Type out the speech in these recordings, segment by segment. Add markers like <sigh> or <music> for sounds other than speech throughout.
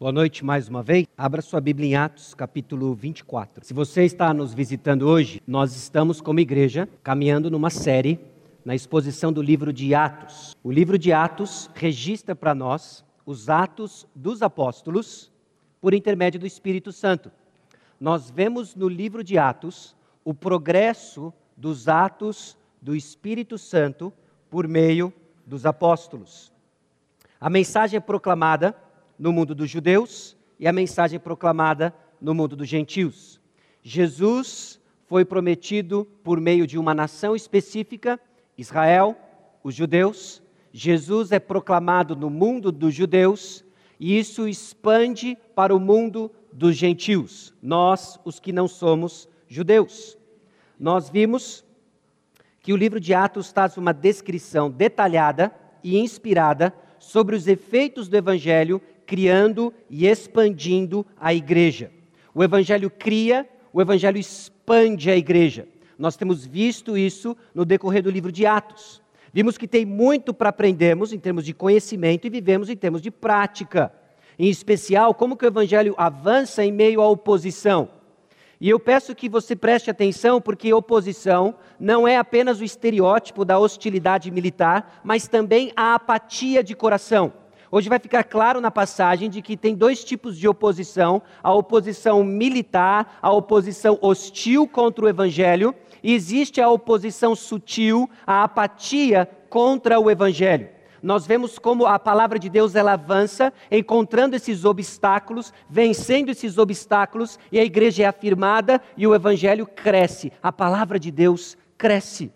Boa noite mais uma vez. Abra sua Bíblia em Atos, capítulo 24. Se você está nos visitando hoje, nós estamos como igreja caminhando numa série na exposição do livro de Atos. O livro de Atos registra para nós os atos dos apóstolos por intermédio do Espírito Santo. Nós vemos no livro de Atos o progresso dos atos do Espírito Santo por meio dos apóstolos. A mensagem é proclamada no mundo dos judeus e a mensagem proclamada no mundo dos gentios. Jesus foi prometido por meio de uma nação específica, Israel, os judeus. Jesus é proclamado no mundo dos judeus e isso expande para o mundo dos gentios, nós, os que não somos judeus. Nós vimos que o livro de Atos traz uma descrição detalhada e inspirada sobre os efeitos do evangelho criando e expandindo a igreja. O Evangelho cria, o Evangelho expande a igreja. Nós temos visto isso no decorrer do livro de Atos. Vimos que tem muito para aprendermos em termos de conhecimento e vivemos em termos de prática. Em especial, como que o Evangelho avança em meio à oposição. E eu peço que você preste atenção, porque oposição não é apenas o estereótipo da hostilidade militar, mas também a apatia de coração. Hoje vai ficar claro na passagem de que tem dois tipos de oposição: a oposição militar, a oposição hostil contra o evangelho, e existe a oposição sutil, a apatia contra o evangelho. Nós vemos como a palavra de Deus ela avança, encontrando esses obstáculos, vencendo esses obstáculos, e a igreja é afirmada e o evangelho cresce. A palavra de Deus cresce.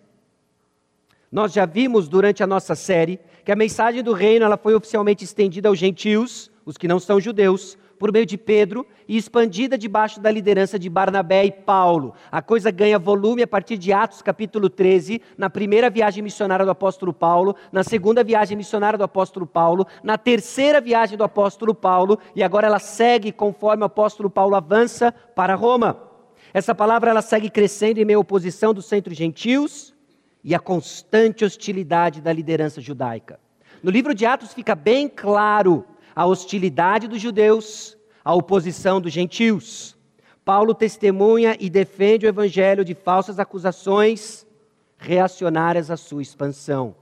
Nós já vimos durante a nossa série que a mensagem do reino ela foi oficialmente estendida aos gentios, os que não são judeus, por meio de Pedro e expandida debaixo da liderança de Barnabé e Paulo. A coisa ganha volume a partir de Atos capítulo 13, na primeira viagem missionária do apóstolo Paulo, na segunda viagem missionária do apóstolo Paulo, na terceira viagem do apóstolo Paulo, e agora ela segue conforme o apóstolo Paulo avança para Roma. Essa palavra ela segue crescendo em meio à oposição dos centros gentios e a constante hostilidade da liderança judaica. No livro de Atos fica bem claro a hostilidade dos judeus, a oposição dos gentios. Paulo testemunha e defende o evangelho de falsas acusações reacionárias à sua expansão.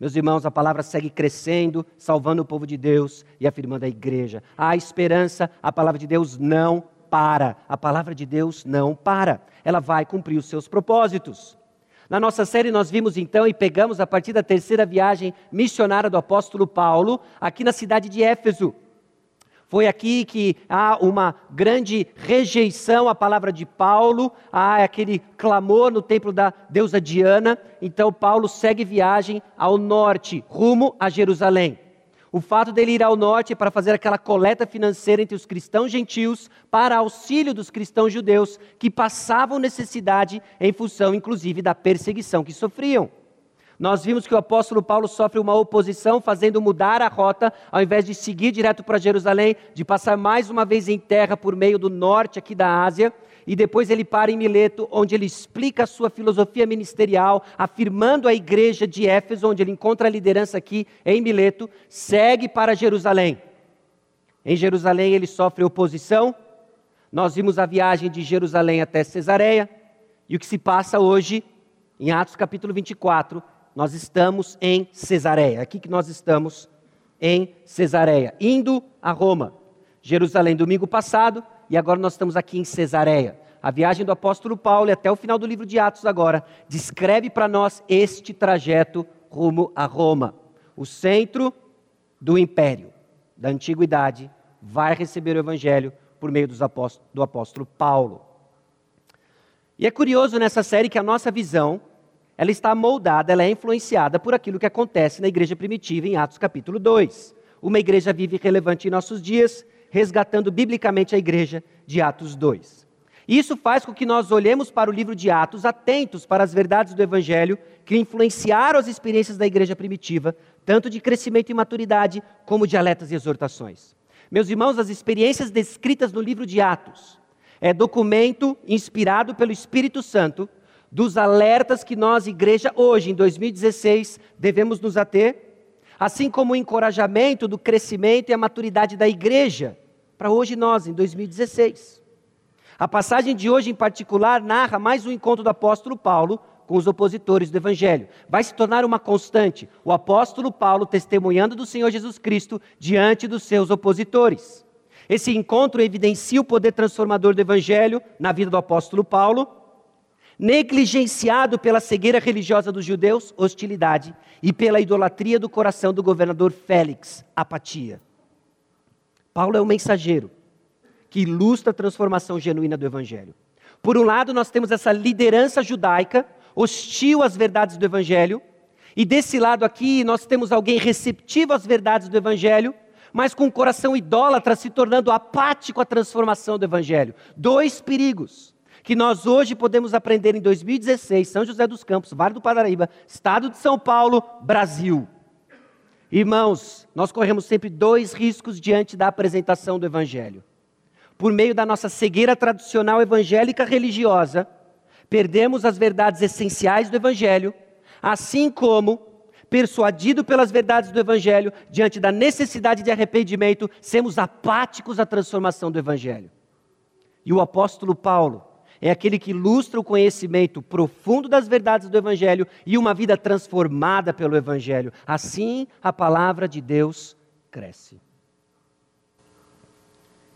Meus irmãos, a palavra segue crescendo, salvando o povo de Deus e afirmando a igreja. Há esperança, a palavra de Deus não para. A palavra de Deus não para. Ela vai cumprir os seus propósitos. Na nossa série, nós vimos então e pegamos a partir da terceira viagem missionária do apóstolo Paulo, aqui na cidade de Éfeso. Foi aqui que há uma grande rejeição à palavra de Paulo, há aquele clamor no templo da deusa Diana. Então, Paulo segue viagem ao norte, rumo a Jerusalém. O fato dele ir ao norte para fazer aquela coleta financeira entre os cristãos gentios para auxílio dos cristãos judeus que passavam necessidade em função, inclusive, da perseguição que sofriam. Nós vimos que o apóstolo Paulo sofre uma oposição, fazendo mudar a rota, ao invés de seguir direto para Jerusalém, de passar mais uma vez em terra por meio do norte aqui da Ásia e depois ele para em Mileto, onde ele explica a sua filosofia ministerial, afirmando a igreja de Éfeso, onde ele encontra a liderança aqui em Mileto, segue para Jerusalém. Em Jerusalém ele sofre oposição. Nós vimos a viagem de Jerusalém até Cesareia, e o que se passa hoje, em Atos capítulo 24, nós estamos em Cesareia. Aqui que nós estamos em Cesareia, indo a Roma. Jerusalém domingo passado, e agora nós estamos aqui em Cesareia. A viagem do apóstolo Paulo, e até o final do livro de Atos agora, descreve para nós este trajeto rumo a Roma. O centro do império, da antiguidade, vai receber o evangelho por meio apóstolo, do apóstolo Paulo. E é curioso nessa série que a nossa visão, ela está moldada, ela é influenciada por aquilo que acontece na igreja primitiva em Atos capítulo 2. Uma igreja vive relevante em nossos dias, resgatando biblicamente a igreja de Atos 2. Isso faz com que nós olhemos para o livro de Atos atentos para as verdades do Evangelho que influenciaram as experiências da igreja primitiva, tanto de crescimento e maturidade, como de alertas e exortações. Meus irmãos, as experiências descritas no livro de Atos é documento inspirado pelo Espírito Santo dos alertas que nós, igreja, hoje, em 2016, devemos nos ater, assim como o encorajamento do crescimento e a maturidade da igreja para hoje nós, em 2016. A passagem de hoje, em particular, narra mais um encontro do apóstolo Paulo com os opositores do Evangelho. Vai se tornar uma constante, o apóstolo Paulo testemunhando do Senhor Jesus Cristo diante dos seus opositores. Esse encontro evidencia o poder transformador do Evangelho na vida do apóstolo Paulo, negligenciado pela cegueira religiosa dos judeus, hostilidade, e pela idolatria do coração do governador Félix, apatia. Paulo é o mensageiro que ilustra a transformação genuína do Evangelho. Por um lado, nós temos essa liderança judaica hostil às verdades do Evangelho, e desse lado aqui nós temos alguém receptivo às verdades do Evangelho, mas com o coração idólatra se tornando apático à transformação do Evangelho. Dois perigos que nós hoje podemos aprender em 2016, São José dos Campos, Vale do Paraíba, Estado de São Paulo, Brasil. Irmãos, nós corremos sempre dois riscos diante da apresentação do Evangelho. Por meio da nossa cegueira tradicional evangélica religiosa, perdemos as verdades essenciais do Evangelho, assim como, persuadido pelas verdades do Evangelho, diante da necessidade de arrependimento, sermos apáticos à transformação do Evangelho. E o apóstolo Paulo é aquele que ilustra o conhecimento profundo das verdades do Evangelho e uma vida transformada pelo Evangelho. Assim, a palavra de Deus cresce.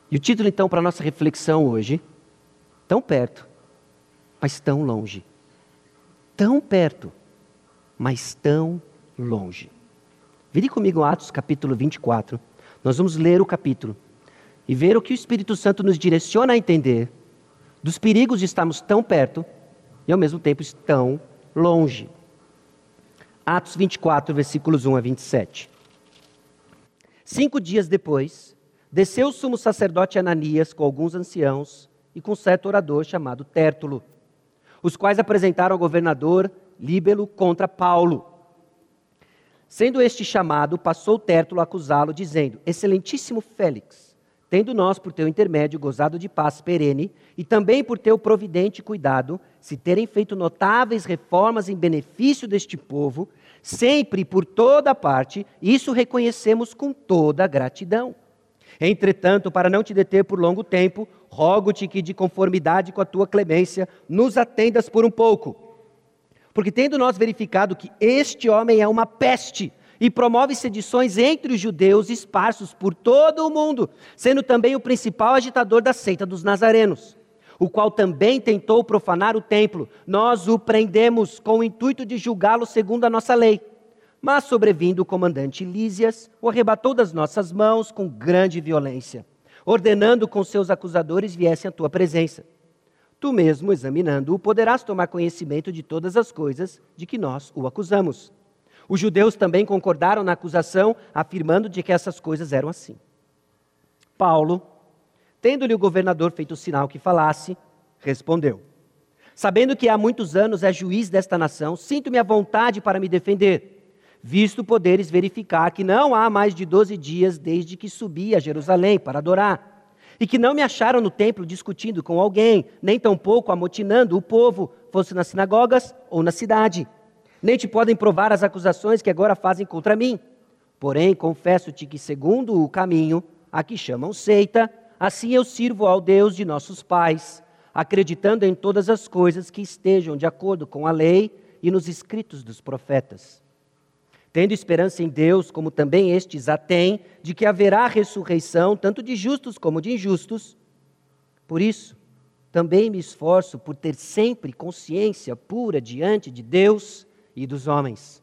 E o título, então, para a nossa reflexão hoje, tão perto, mas tão longe. Tão perto, mas tão longe. Vire comigo Atos capítulo 24. Nós vamos ler o capítulo e ver o que o Espírito Santo nos direciona a entender dos perigos de estarmos tão perto e ao mesmo tempo tão longe. Atos 24, versículos 1 a 27. Cinco dias depois, desceu o sumo sacerdote Ananias com alguns anciãos e com certo orador chamado Tértulo os quais apresentaram ao governador Líbelo contra Paulo. Sendo este chamado, passou Tértulo a acusá-lo, dizendo: Excelentíssimo Félix, tendo nós, por teu intermédio, gozado de paz perene, e também por teu providente cuidado, se terem feito notáveis reformas em benefício deste povo, sempre por toda parte, isso reconhecemos com toda gratidão. Entretanto, para não te deter por longo tempo, rogo-te que, de conformidade com a tua clemência, nos atendas por um pouco. Porque, tendo nós verificado que este homem é uma peste e promove sedições entre os judeus esparsos por todo o mundo, sendo também o principal agitador da seita dos nazarenos, o qual também tentou profanar o templo, nós o prendemos com o intuito de julgá-lo segundo a nossa lei. Mas, sobrevindo o comandante Lísias, o arrebatou das nossas mãos com grande violência, ordenando com seus acusadores viessem à tua presença. Tu mesmo, examinando-o, poderás tomar conhecimento de todas as coisas de que nós o acusamos. Os judeus também concordaram na acusação, afirmando de que essas coisas eram assim. Paulo, tendo-lhe o governador feito sinal que falasse, respondeu: Sabendo que há muitos anos é juiz desta nação, sinto-me à vontade para me defender visto poderes verificar que não há mais de doze dias desde que subi a Jerusalém para adorar, e que não me acharam no templo discutindo com alguém, nem tampouco amotinando o povo, fosse nas sinagogas ou na cidade. Nem te podem provar as acusações que agora fazem contra mim. Porém, confesso-te que, segundo o caminho, a que chamam seita, assim eu sirvo ao Deus de nossos pais, acreditando em todas as coisas que estejam de acordo com a lei e nos escritos dos profetas tendo esperança em Deus, como também estes a têm, de que haverá ressurreição, tanto de justos como de injustos. Por isso, também me esforço por ter sempre consciência pura diante de Deus e dos homens.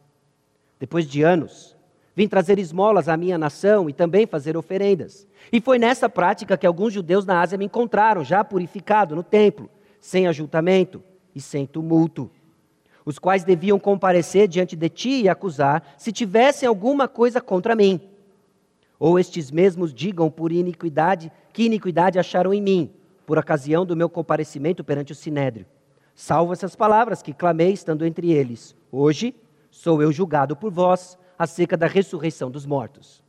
Depois de anos, vim trazer esmolas à minha nação e também fazer oferendas. E foi nessa prática que alguns judeus na Ásia me encontraram, já purificado no templo, sem ajuntamento e sem tumulto os quais deviam comparecer diante de ti e acusar, se tivessem alguma coisa contra mim. Ou estes mesmos digam por iniquidade, que iniquidade acharam em mim, por ocasião do meu comparecimento perante o sinédrio. Salvo essas palavras que clamei estando entre eles. Hoje sou eu julgado por vós acerca da ressurreição dos mortos.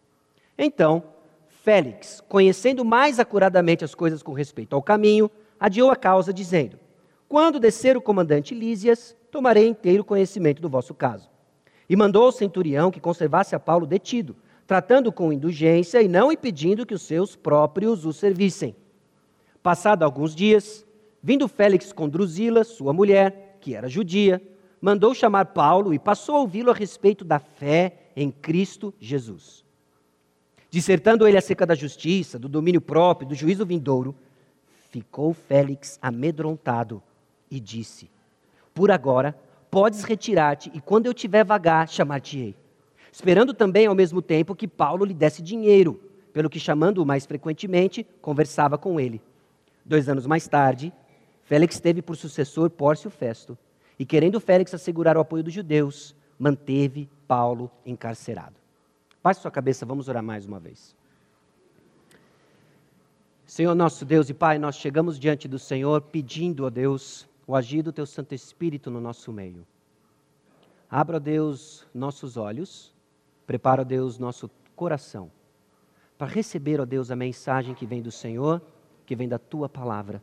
Então, Félix, conhecendo mais acuradamente as coisas com respeito ao caminho, adiou a causa, dizendo: Quando descer o comandante Lísias, tomarei inteiro conhecimento do vosso caso. E mandou ao centurião que conservasse a Paulo detido, tratando com indulgência e não impedindo que os seus próprios o servissem. Passado alguns dias, vindo Félix com Drusila, sua mulher, que era judia, mandou chamar Paulo e passou a ouvi-lo a respeito da fé em Cristo Jesus. Dissertando ele acerca da justiça, do domínio próprio, do juízo vindouro, ficou Félix amedrontado e disse: Por agora, podes retirar-te e quando eu tiver vagar, chamar-te-ei. Esperando também ao mesmo tempo que Paulo lhe desse dinheiro, pelo que chamando-o mais frequentemente, conversava com ele. Dois anos mais tarde, Félix teve por sucessor Pórcio Festo, e querendo Félix assegurar o apoio dos judeus, manteve Paulo encarcerado. Baixe sua cabeça, vamos orar mais uma vez. Senhor nosso Deus e Pai, nós chegamos diante do Senhor pedindo a Deus o agir do Teu Santo Espírito no nosso meio. Abra, Deus, nossos olhos, prepara, Deus, nosso coração para receber, ó Deus, a mensagem que vem do Senhor, que vem da Tua palavra.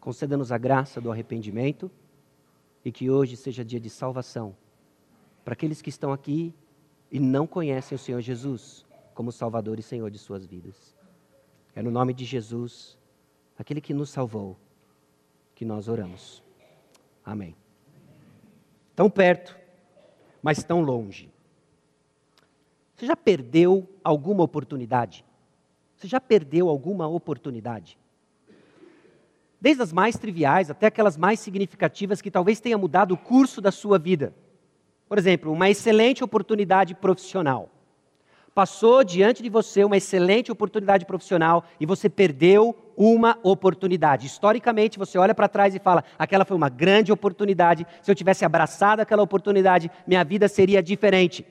Conceda-nos a graça do arrependimento e que hoje seja dia de salvação para aqueles que estão aqui e não conhecem o Senhor Jesus como Salvador e Senhor de suas vidas. É no nome de Jesus, aquele que nos salvou, que nós oramos. Amém. Tão perto, mas tão longe. Você já perdeu alguma oportunidade? Você já perdeu alguma oportunidade? Desde as mais triviais até aquelas mais significativas que talvez tenha mudado o curso da sua vida. Por exemplo, uma excelente oportunidade profissional. Passou diante de você uma excelente oportunidade profissional e você perdeu uma oportunidade. Historicamente, você olha para trás e fala: aquela foi uma grande oportunidade. Se eu tivesse abraçado aquela oportunidade, minha vida seria diferente.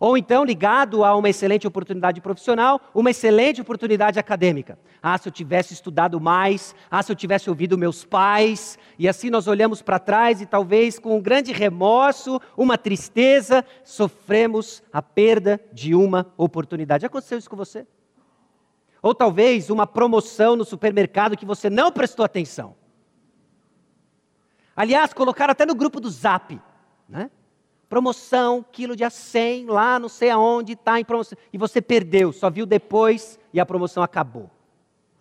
Ou então, ligado a uma excelente oportunidade profissional, uma excelente oportunidade acadêmica. Ah, se eu tivesse estudado mais, ah, se eu tivesse ouvido meus pais. E assim nós olhamos para trás e talvez com um grande remorso, uma tristeza, sofremos a perda de uma oportunidade. Aconteceu isso com você? Ou talvez uma promoção no supermercado que você não prestou atenção. Aliás, colocaram até no grupo do Zap, né? Promoção, quilo de a 100, lá não sei aonde, está em promoção. E você perdeu, só viu depois e a promoção acabou.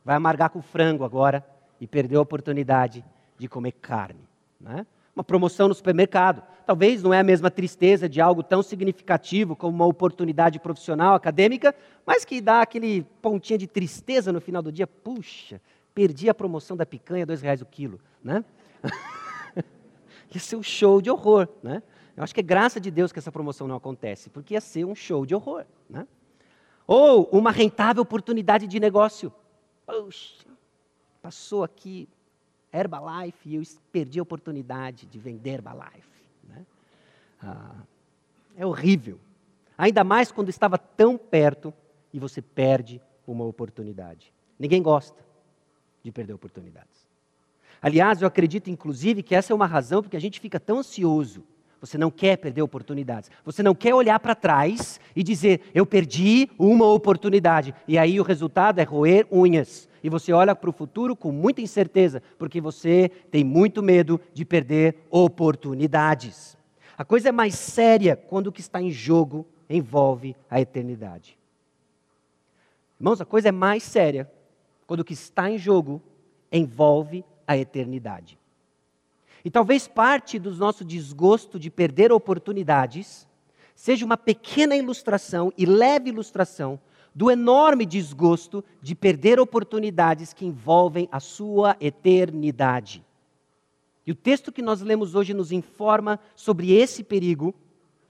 Vai amargar com frango agora e perdeu a oportunidade de comer carne. Né? Uma promoção no supermercado. Talvez não é a mesma tristeza de algo tão significativo como uma oportunidade profissional, acadêmica, mas que dá aquele pontinho de tristeza no final do dia. Puxa, perdi a promoção da picanha, dois reais o quilo. Né? <laughs> Ia ser um show de horror. Né? Eu acho que é graça de Deus que essa promoção não acontece, porque ia ser um show de horror. Né? Ou uma rentável oportunidade de negócio. Poxa, passou aqui Herbalife e eu perdi a oportunidade de vender Herbalife. Né? Ah, é horrível. Ainda mais quando estava tão perto e você perde uma oportunidade. Ninguém gosta de perder oportunidades. Aliás, eu acredito, inclusive, que essa é uma razão porque a gente fica tão ansioso você não quer perder oportunidades. Você não quer olhar para trás e dizer, eu perdi uma oportunidade. E aí o resultado é roer unhas. E você olha para o futuro com muita incerteza, porque você tem muito medo de perder oportunidades. A coisa é mais séria quando o que está em jogo envolve a eternidade. Irmãos, a coisa é mais séria quando o que está em jogo envolve a eternidade. E talvez parte do nosso desgosto de perder oportunidades seja uma pequena ilustração e leve ilustração do enorme desgosto de perder oportunidades que envolvem a sua eternidade. E o texto que nós lemos hoje nos informa sobre esse perigo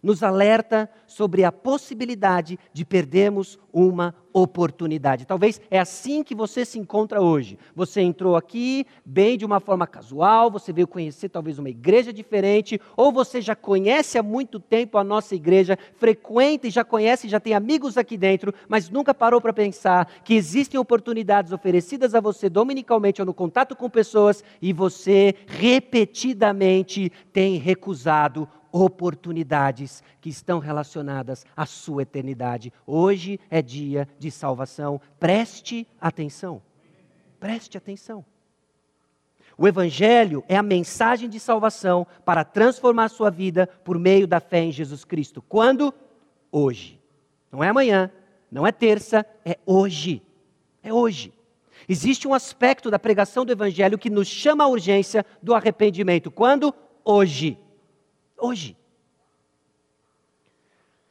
nos alerta sobre a possibilidade de perdermos uma oportunidade. Talvez é assim que você se encontra hoje. Você entrou aqui bem de uma forma casual, você veio conhecer talvez uma igreja diferente, ou você já conhece há muito tempo a nossa igreja, frequenta e já conhece, já tem amigos aqui dentro, mas nunca parou para pensar que existem oportunidades oferecidas a você dominicalmente ou no contato com pessoas e você repetidamente tem recusado oportunidades que estão relacionadas à sua eternidade. Hoje é dia de salvação. Preste atenção. Preste atenção. O Evangelho é a mensagem de salvação para transformar sua vida por meio da fé em Jesus Cristo. Quando? Hoje. Não é amanhã, não é terça, é hoje. É hoje. Existe um aspecto da pregação do Evangelho que nos chama à urgência do arrependimento. Quando? Hoje. Hoje.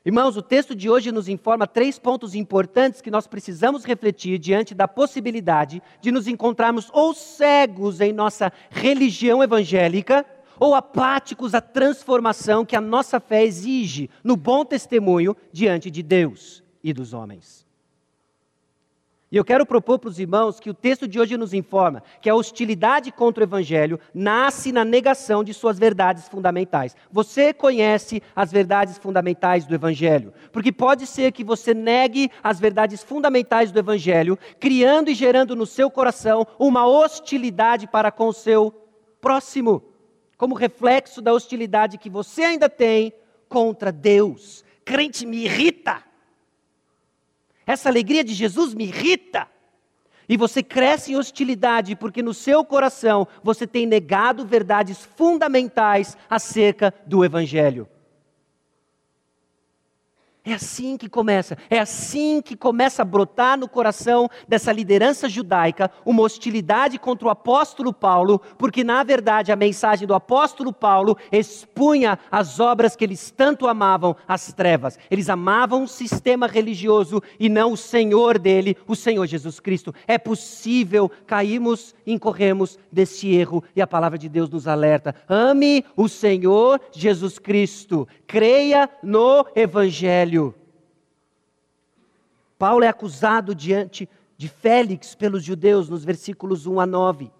Irmãos, o texto de hoje nos informa três pontos importantes que nós precisamos refletir diante da possibilidade de nos encontrarmos ou cegos em nossa religião evangélica, ou apáticos à transformação que a nossa fé exige no bom testemunho diante de Deus e dos homens. E eu quero propor para os irmãos que o texto de hoje nos informa que a hostilidade contra o Evangelho nasce na negação de suas verdades fundamentais. Você conhece as verdades fundamentais do Evangelho, porque pode ser que você negue as verdades fundamentais do Evangelho, criando e gerando no seu coração uma hostilidade para com o seu próximo, como reflexo da hostilidade que você ainda tem contra Deus. Crente me irrita. Essa alegria de Jesus me irrita. E você cresce em hostilidade porque no seu coração você tem negado verdades fundamentais acerca do Evangelho. É assim que começa, é assim que começa a brotar no coração dessa liderança judaica uma hostilidade contra o apóstolo Paulo, porque na verdade a mensagem do apóstolo Paulo expunha as obras que eles tanto amavam, as trevas. Eles amavam o sistema religioso e não o Senhor dele, o Senhor Jesus Cristo. É possível cairmos, incorremos desse erro e a palavra de Deus nos alerta. Ame o Senhor Jesus Cristo, creia no Evangelho Paulo é acusado diante de Félix pelos judeus, nos versículos 1 a 9.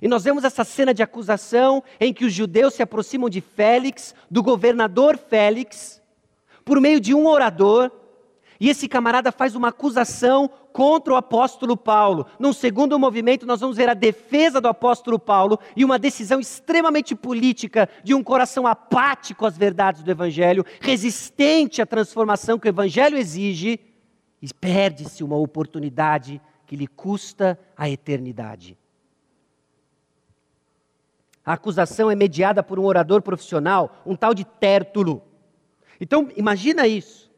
E nós vemos essa cena de acusação em que os judeus se aproximam de Félix, do governador Félix, por meio de um orador, e esse camarada faz uma acusação contra o apóstolo Paulo. Num segundo movimento, nós vamos ver a defesa do apóstolo Paulo e uma decisão extremamente política de um coração apático às verdades do evangelho, resistente à transformação que o evangelho exige e perde-se uma oportunidade que lhe custa a eternidade. A acusação é mediada por um orador profissional, um tal de Tértulo. Então, imagina isso.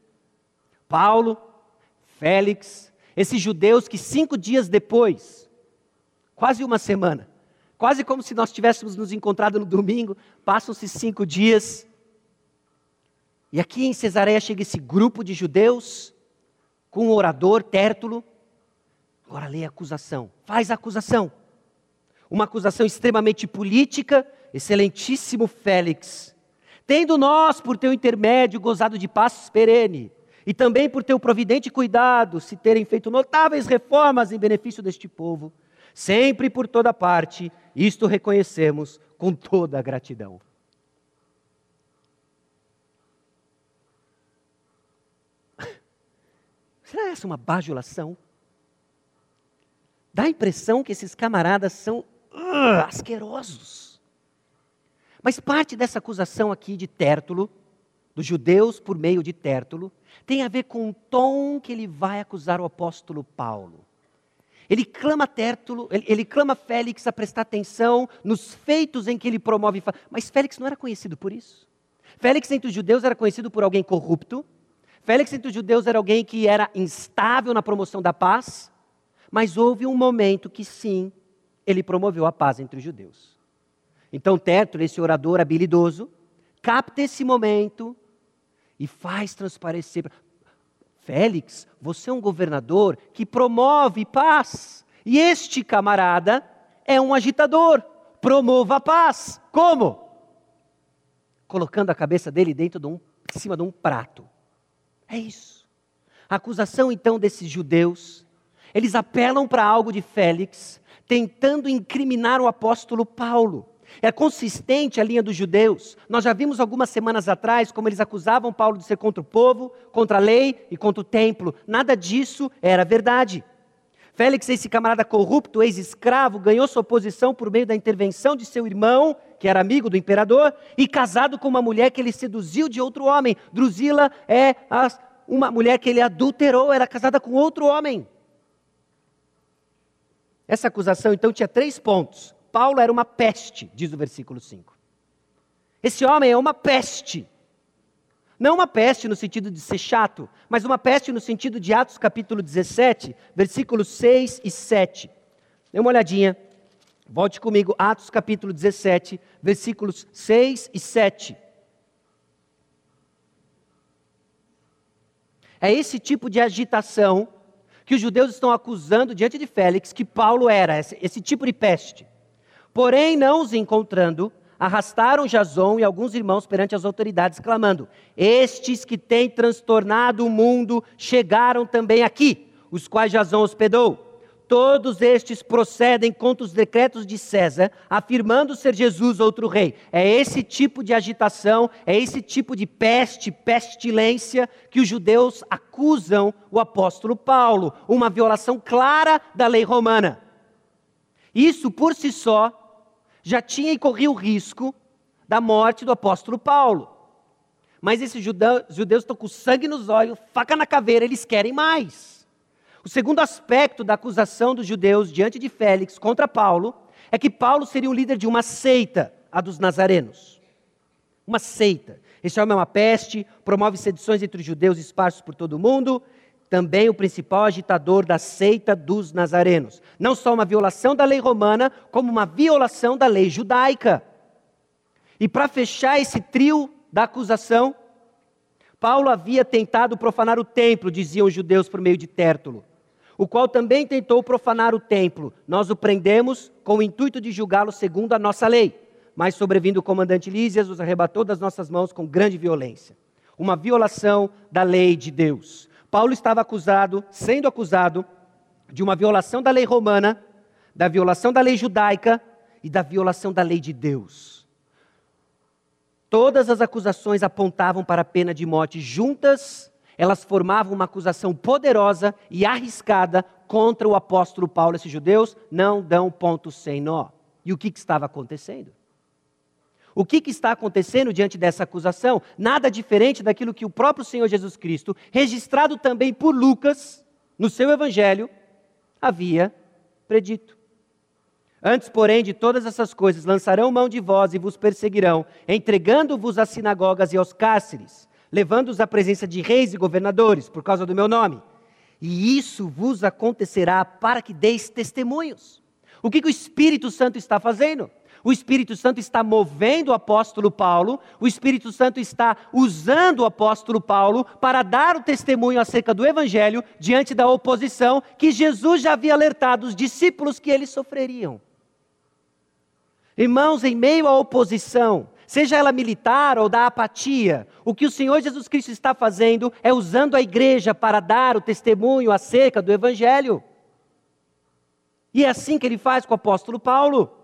Paulo, Félix, esses judeus que cinco dias depois, quase uma semana, quase como se nós tivéssemos nos encontrado no domingo, passam-se cinco dias. E aqui em Cesareia chega esse grupo de judeus com o orador Tértulo. Agora lê a acusação. Faz a acusação. Uma acusação extremamente política, excelentíssimo Félix. Tendo nós, por teu intermédio, gozado de paz perene, e também por teu providente cuidado, se terem feito notáveis reformas em benefício deste povo, sempre por toda parte, isto reconhecemos com toda a gratidão. <laughs> Será essa uma bajulação? Dá a impressão que esses camaradas são uh, asquerosos. Mas parte dessa acusação aqui de Tértulo, dos judeus por meio de Tértulo, tem a ver com o tom que ele vai acusar o apóstolo Paulo. Ele clama Tértulo, ele, ele clama Félix a prestar atenção nos feitos em que ele promove. Mas Félix não era conhecido por isso. Félix entre os judeus era conhecido por alguém corrupto, Félix entre os judeus era alguém que era instável na promoção da paz, mas houve um momento que sim, ele promoveu a paz entre os judeus. Então Tértulo, esse orador habilidoso, capta esse momento e faz transparecer. Félix, você é um governador que promove paz. E este camarada é um agitador. Promova a paz. Como? Colocando a cabeça dele dentro de um, em cima de um prato. É isso. A acusação então desses judeus, eles apelam para algo de Félix, tentando incriminar o apóstolo Paulo. É consistente a linha dos judeus. Nós já vimos algumas semanas atrás como eles acusavam Paulo de ser contra o povo, contra a lei e contra o templo. Nada disso era verdade. Félix, esse camarada corrupto, ex-escravo, ganhou sua posição por meio da intervenção de seu irmão, que era amigo do imperador, e casado com uma mulher que ele seduziu de outro homem. Drusila é uma mulher que ele adulterou, era casada com outro homem. Essa acusação, então, tinha três pontos. Paulo era uma peste, diz o versículo 5. Esse homem é uma peste. Não uma peste no sentido de ser chato, mas uma peste no sentido de Atos capítulo 17, versículos 6 e 7. Dê uma olhadinha. Volte comigo, Atos capítulo 17, versículos 6 e 7. É esse tipo de agitação que os judeus estão acusando diante de Félix que Paulo era, esse, esse tipo de peste. Porém, não os encontrando, arrastaram Jason e alguns irmãos perante as autoridades, clamando: Estes que têm transtornado o mundo chegaram também aqui, os quais Jason hospedou. Todos estes procedem contra os decretos de César, afirmando ser Jesus outro rei. É esse tipo de agitação, é esse tipo de peste, pestilência, que os judeus acusam o apóstolo Paulo, uma violação clara da lei romana. Isso por si só já tinha e corria o risco da morte do apóstolo Paulo. Mas esses judeus estão com sangue nos olhos, faca na caveira, eles querem mais. O segundo aspecto da acusação dos judeus diante de Félix contra Paulo é que Paulo seria o líder de uma seita, a dos nazarenos. Uma seita. Esse homem é uma peste, promove sedições entre os judeus esparsos por todo o mundo, também o principal agitador da seita dos nazarenos. Não só uma violação da lei romana, como uma violação da lei judaica. E para fechar esse trio da acusação, Paulo havia tentado profanar o templo, diziam os judeus por meio de Tértulo o qual também tentou profanar o templo. Nós o prendemos com o intuito de julgá-lo segundo a nossa lei. Mas, sobrevindo o comandante Lísias, os arrebatou das nossas mãos com grande violência. Uma violação da lei de Deus. Paulo estava acusado, sendo acusado, de uma violação da lei romana, da violação da lei judaica e da violação da lei de Deus. Todas as acusações apontavam para a pena de morte juntas elas formavam uma acusação poderosa e arriscada contra o apóstolo Paulo. Esses judeus não dão ponto sem nó. E o que, que estava acontecendo? O que, que, está acontecendo diante dessa acusação? Nada diferente daquilo que o próprio Senhor Jesus Cristo, registrado também por Lucas, no seu evangelho, havia predito. Antes, porém, de todas essas coisas, lançarão mão de vós e vos perseguirão, entregando-vos às sinagogas e aos cárceres levando-os à presença de reis e governadores, por causa do meu nome. E isso vos acontecerá para que deis testemunhos. O que, que o Espírito Santo está fazendo? O Espírito Santo está movendo o apóstolo Paulo, o Espírito Santo está usando o apóstolo Paulo para dar o testemunho acerca do Evangelho diante da oposição que Jesus já havia alertado os discípulos que eles sofreriam. Irmãos, em meio à oposição, seja ela militar ou da apatia, o que o Senhor Jesus Cristo está fazendo é usando a igreja para dar o testemunho acerca do Evangelho. E é assim que ele faz com o apóstolo Paulo.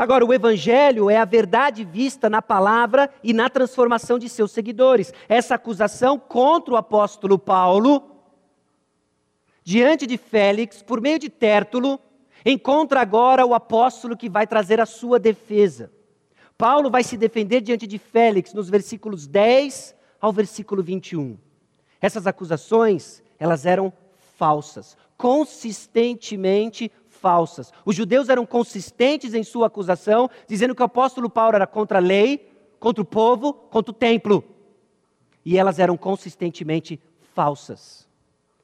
Agora, o Evangelho é a verdade vista na palavra e na transformação de seus seguidores. Essa acusação contra o apóstolo Paulo, diante de Félix, por meio de Tértulo, encontra agora o apóstolo que vai trazer a sua defesa. Paulo vai se defender diante de Félix nos versículos 10 ao versículo 21. Essas acusações, elas eram falsas, consistentemente falsas. Os judeus eram consistentes em sua acusação, dizendo que o apóstolo Paulo era contra a lei, contra o povo, contra o templo. E elas eram consistentemente falsas.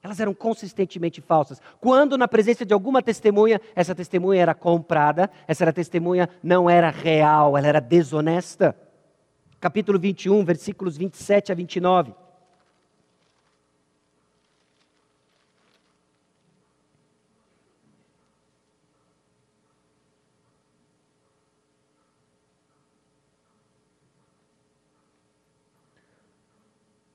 Elas eram consistentemente falsas. Quando, na presença de alguma testemunha, essa testemunha era comprada, essa testemunha não era real, ela era desonesta. Capítulo 21, versículos 27 a 29.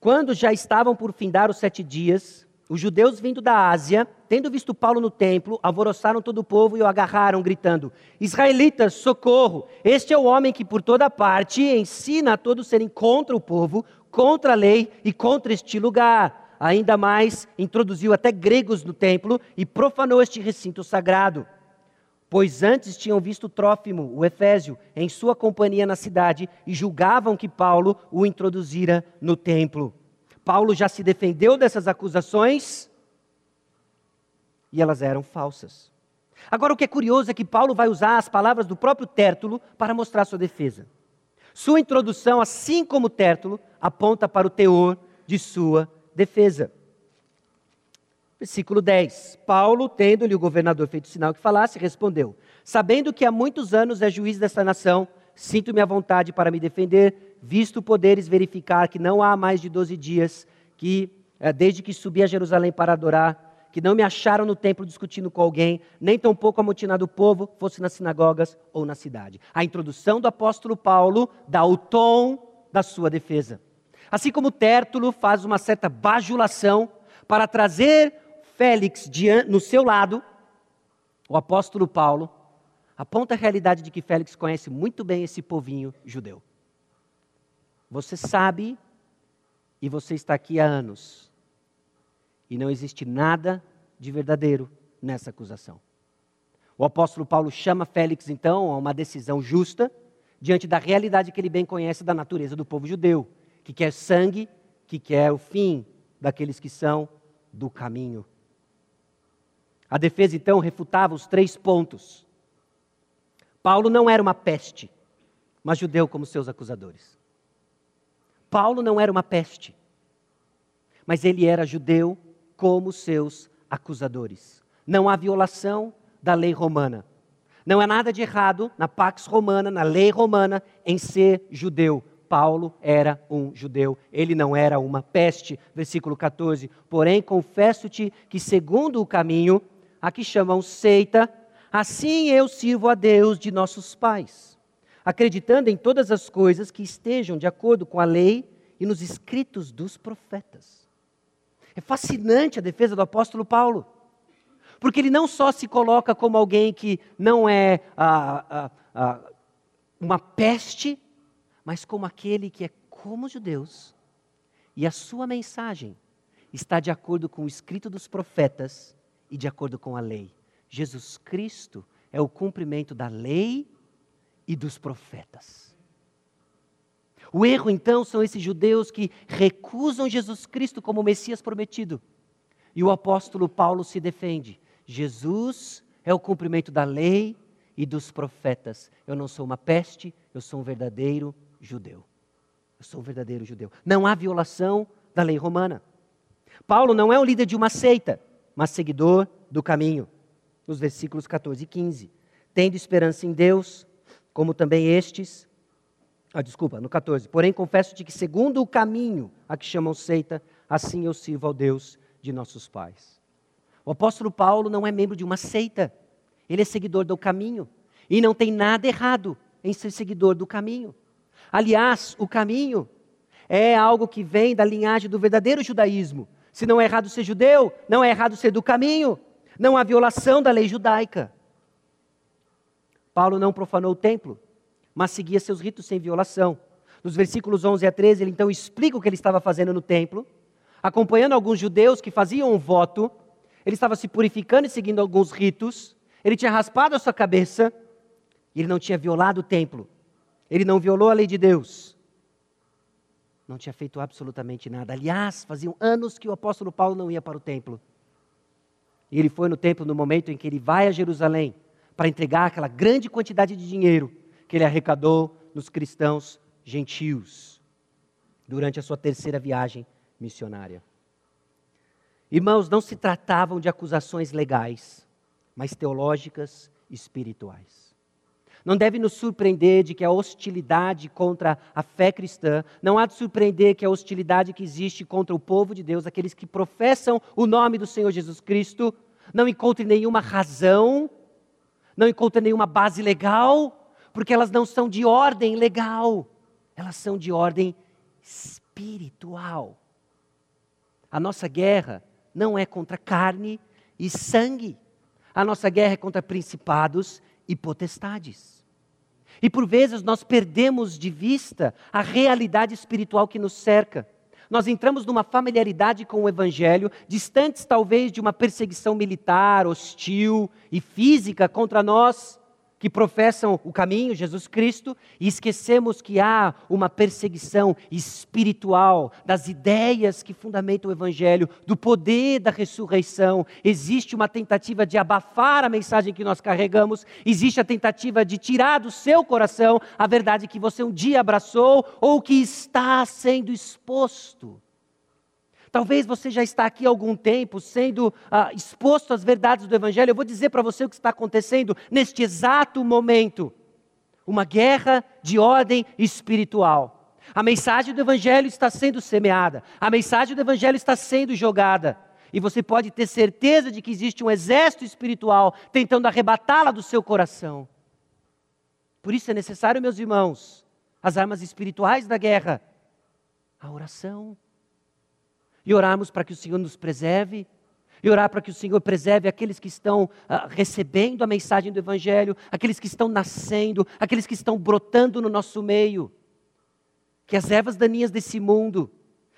Quando já estavam por findar os sete dias, os judeus vindo da Ásia, tendo visto Paulo no templo, alvoroçaram todo o povo e o agarraram, gritando: Israelitas, socorro! Este é o homem que por toda parte ensina a todos serem contra o povo, contra a lei e contra este lugar. Ainda mais, introduziu até gregos no templo e profanou este recinto sagrado. Pois antes tinham visto Trófimo, o Efésio, em sua companhia na cidade e julgavam que Paulo o introduzira no templo. Paulo já se defendeu dessas acusações e elas eram falsas. Agora, o que é curioso é que Paulo vai usar as palavras do próprio Tértulo para mostrar sua defesa. Sua introdução, assim como Tértulo, aponta para o teor de sua defesa. Versículo 10. Paulo, tendo-lhe o governador feito sinal que falasse, respondeu: Sabendo que há muitos anos é juiz desta nação, sinto-me à vontade para me defender, visto poderes verificar que não há mais de doze dias que, eh, desde que subi a Jerusalém para adorar, que não me acharam no templo discutindo com alguém, nem tampouco amotinado o povo, fosse nas sinagogas ou na cidade. A introdução do apóstolo Paulo dá o tom da sua defesa. Assim como Tértulo faz uma certa bajulação para trazer Félix no seu lado, o apóstolo Paulo aponta a realidade de que Félix conhece muito bem esse povinho judeu. Você sabe e você está aqui há anos. E não existe nada de verdadeiro nessa acusação. O apóstolo Paulo chama Félix então a uma decisão justa diante da realidade que ele bem conhece da natureza do povo judeu, que quer sangue, que quer o fim daqueles que são do caminho. A defesa então refutava os três pontos. Paulo não era uma peste, mas judeu como seus acusadores. Paulo não era uma peste, mas ele era judeu como seus acusadores. Não há violação da lei romana. Não há nada de errado na Pax Romana, na lei romana, em ser judeu. Paulo era um judeu, ele não era uma peste. Versículo 14: Porém, confesso-te que, segundo o caminho, a que chamam seita, assim eu sirvo a Deus de nossos pais, acreditando em todas as coisas que estejam de acordo com a lei e nos escritos dos profetas. É fascinante a defesa do apóstolo Paulo, porque ele não só se coloca como alguém que não é ah, ah, ah, uma peste, mas como aquele que é como os judeus, e a sua mensagem está de acordo com o escrito dos profetas e de acordo com a lei. Jesus Cristo é o cumprimento da lei e dos profetas. O erro, então, são esses judeus que recusam Jesus Cristo como Messias prometido. E o apóstolo Paulo se defende. Jesus é o cumprimento da lei e dos profetas. Eu não sou uma peste, eu sou um verdadeiro judeu. Eu sou um verdadeiro judeu. Não há violação da lei romana. Paulo não é o líder de uma seita mas seguidor do caminho. Nos versículos 14 e 15. Tendo esperança em Deus, como também estes. Ah, desculpa, no 14. Porém, confesso-te que, segundo o caminho a que chamam seita, assim eu sirvo ao Deus de nossos pais. O apóstolo Paulo não é membro de uma seita. Ele é seguidor do caminho. E não tem nada errado em ser seguidor do caminho. Aliás, o caminho é algo que vem da linhagem do verdadeiro judaísmo, se não é errado ser judeu, não é errado ser do caminho. Não há violação da lei judaica. Paulo não profanou o templo, mas seguia seus ritos sem violação. Nos versículos 11 a 13, ele então explica o que ele estava fazendo no templo, acompanhando alguns judeus que faziam um voto. Ele estava se purificando e seguindo alguns ritos. Ele tinha raspado a sua cabeça e ele não tinha violado o templo. Ele não violou a lei de Deus não tinha feito absolutamente nada. Aliás, faziam anos que o apóstolo Paulo não ia para o templo. E ele foi no templo no momento em que ele vai a Jerusalém para entregar aquela grande quantidade de dinheiro que ele arrecadou nos cristãos gentios durante a sua terceira viagem missionária. Irmãos, não se tratavam de acusações legais, mas teológicas e espirituais. Não deve nos surpreender de que a hostilidade contra a fé cristã, não há de surpreender que a hostilidade que existe contra o povo de Deus, aqueles que professam o nome do Senhor Jesus Cristo, não encontre nenhuma razão, não encontre nenhuma base legal, porque elas não são de ordem legal, elas são de ordem espiritual. A nossa guerra não é contra carne e sangue. A nossa guerra é contra principados e potestades. E por vezes nós perdemos de vista a realidade espiritual que nos cerca. Nós entramos numa familiaridade com o Evangelho, distantes talvez de uma perseguição militar, hostil e física contra nós, que professam o caminho, Jesus Cristo, e esquecemos que há uma perseguição espiritual das ideias que fundamentam o Evangelho, do poder da ressurreição. Existe uma tentativa de abafar a mensagem que nós carregamos, existe a tentativa de tirar do seu coração a verdade que você um dia abraçou ou que está sendo exposto. Talvez você já está aqui há algum tempo sendo ah, exposto às verdades do Evangelho. Eu vou dizer para você o que está acontecendo neste exato momento: uma guerra de ordem espiritual. A mensagem do Evangelho está sendo semeada, a mensagem do Evangelho está sendo jogada. E você pode ter certeza de que existe um exército espiritual tentando arrebatá-la do seu coração. Por isso é necessário, meus irmãos, as armas espirituais da guerra: a oração, e orarmos para que o Senhor nos preserve, e orar para que o Senhor preserve aqueles que estão uh, recebendo a mensagem do Evangelho, aqueles que estão nascendo, aqueles que estão brotando no nosso meio. Que as ervas daninhas desse mundo,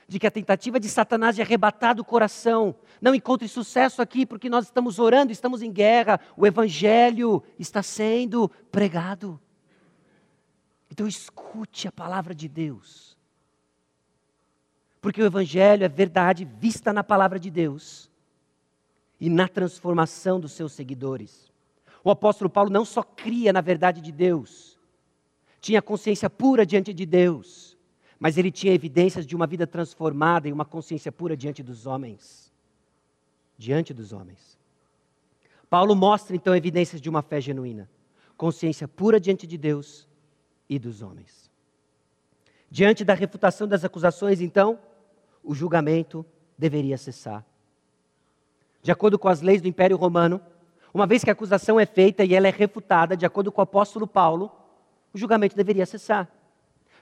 de que a tentativa de Satanás de arrebatar do coração não encontre sucesso aqui, porque nós estamos orando, estamos em guerra, o Evangelho está sendo pregado. Então escute a palavra de Deus porque o Evangelho é verdade vista na palavra de Deus e na transformação dos seus seguidores. O apóstolo Paulo não só cria na verdade de Deus, tinha consciência pura diante de Deus, mas ele tinha evidências de uma vida transformada e uma consciência pura diante dos homens. Diante dos homens. Paulo mostra então evidências de uma fé genuína, consciência pura diante de Deus e dos homens. Diante da refutação das acusações, então, o julgamento deveria cessar. De acordo com as leis do Império Romano, uma vez que a acusação é feita e ela é refutada, de acordo com o apóstolo Paulo, o julgamento deveria cessar.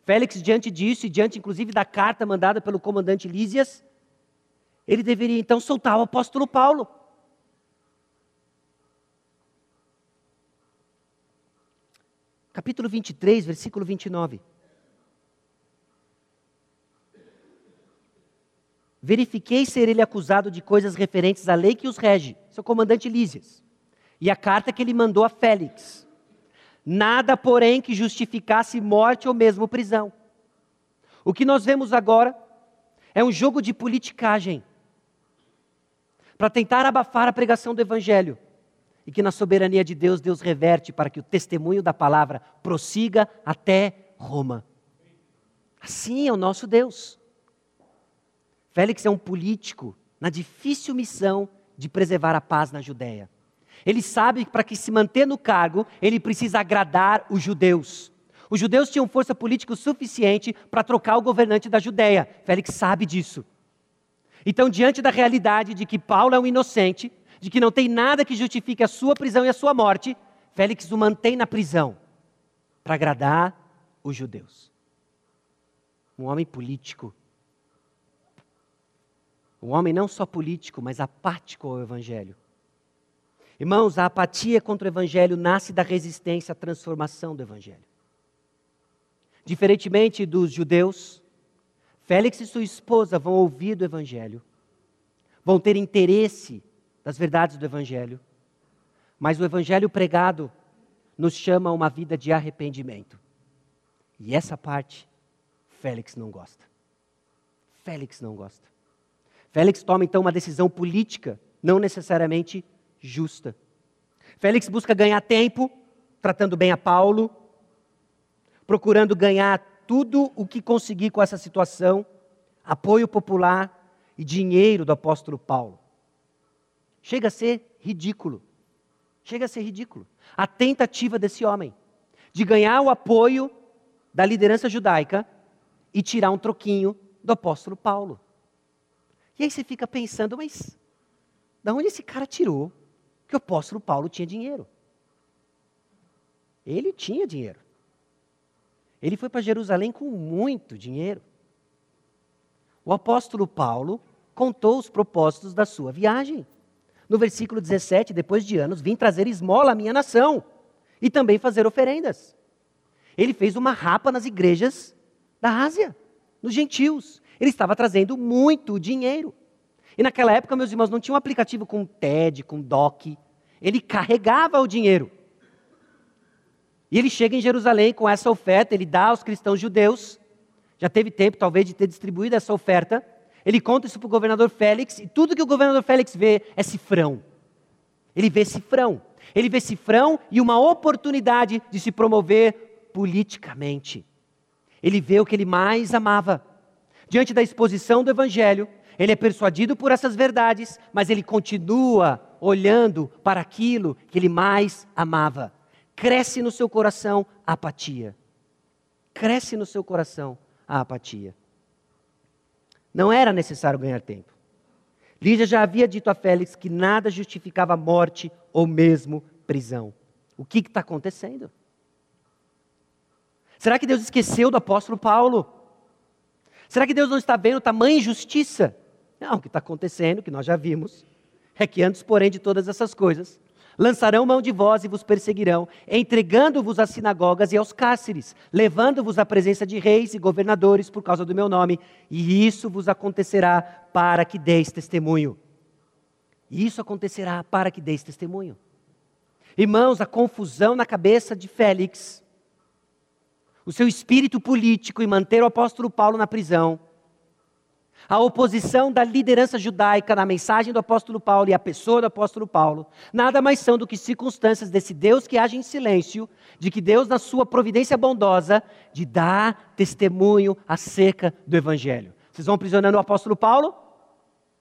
Félix, diante disso e diante inclusive da carta mandada pelo comandante Lísias, ele deveria então soltar o apóstolo Paulo. Capítulo 23, versículo 29. Verifiquei ser ele acusado de coisas referentes à lei que os rege, seu comandante Lísias, e a carta que ele mandou a Félix. Nada, porém, que justificasse morte ou mesmo prisão. O que nós vemos agora é um jogo de politicagem para tentar abafar a pregação do Evangelho e que na soberania de Deus, Deus reverte para que o testemunho da palavra prossiga até Roma. Assim é o nosso Deus. Félix é um político na difícil missão de preservar a paz na Judéia. Ele sabe que para que se manter no cargo, ele precisa agradar os judeus. Os judeus tinham força política suficiente para trocar o governante da Judéia. Félix sabe disso. Então, diante da realidade de que Paulo é um inocente, de que não tem nada que justifique a sua prisão e a sua morte, Félix o mantém na prisão para agradar os judeus. Um homem político um homem não só político, mas apático ao Evangelho. Irmãos, a apatia contra o Evangelho nasce da resistência à transformação do Evangelho. Diferentemente dos judeus, Félix e sua esposa vão ouvir do Evangelho, vão ter interesse das verdades do Evangelho, mas o Evangelho pregado nos chama a uma vida de arrependimento. E essa parte, Félix não gosta. Félix não gosta. Félix toma então uma decisão política, não necessariamente justa. Félix busca ganhar tempo, tratando bem a Paulo, procurando ganhar tudo o que conseguir com essa situação, apoio popular e dinheiro do apóstolo Paulo. Chega a ser ridículo. Chega a ser ridículo. A tentativa desse homem de ganhar o apoio da liderança judaica e tirar um troquinho do apóstolo Paulo. E aí você fica pensando, mas da onde esse cara tirou que o apóstolo Paulo tinha dinheiro? Ele tinha dinheiro. Ele foi para Jerusalém com muito dinheiro. O apóstolo Paulo contou os propósitos da sua viagem. No versículo 17, depois de anos, vim trazer esmola à minha nação e também fazer oferendas. Ele fez uma rapa nas igrejas da Ásia, nos gentios. Ele estava trazendo muito dinheiro. E naquela época, meus irmãos, não tinha um aplicativo com TED, com DOC. Ele carregava o dinheiro. E ele chega em Jerusalém com essa oferta, ele dá aos cristãos judeus. Já teve tempo, talvez, de ter distribuído essa oferta. Ele conta isso para o governador Félix, e tudo que o governador Félix vê é cifrão. Ele vê cifrão. Ele vê cifrão e uma oportunidade de se promover politicamente. Ele vê o que ele mais amava. Diante da exposição do evangelho, ele é persuadido por essas verdades, mas ele continua olhando para aquilo que ele mais amava. Cresce no seu coração a apatia. Cresce no seu coração a apatia. Não era necessário ganhar tempo. Lídia já havia dito a Félix que nada justificava morte ou mesmo prisão. O que está acontecendo? Será que Deus esqueceu do apóstolo Paulo? Será que Deus não está vendo tamanha injustiça? Não, o que está acontecendo, que nós já vimos, é que antes, porém, de todas essas coisas, lançarão mão de vós e vos perseguirão, entregando-vos às sinagogas e aos cárceres, levando-vos à presença de reis e governadores por causa do meu nome, e isso vos acontecerá para que deis testemunho. E isso acontecerá para que deis testemunho. Irmãos, a confusão na cabeça de Félix, o seu espírito político em manter o apóstolo Paulo na prisão, a oposição da liderança judaica na mensagem do apóstolo Paulo e a pessoa do apóstolo Paulo, nada mais são do que circunstâncias desse Deus que age em silêncio, de que Deus, na sua providência bondosa, de dar testemunho acerca do evangelho. Vocês vão aprisionando o apóstolo Paulo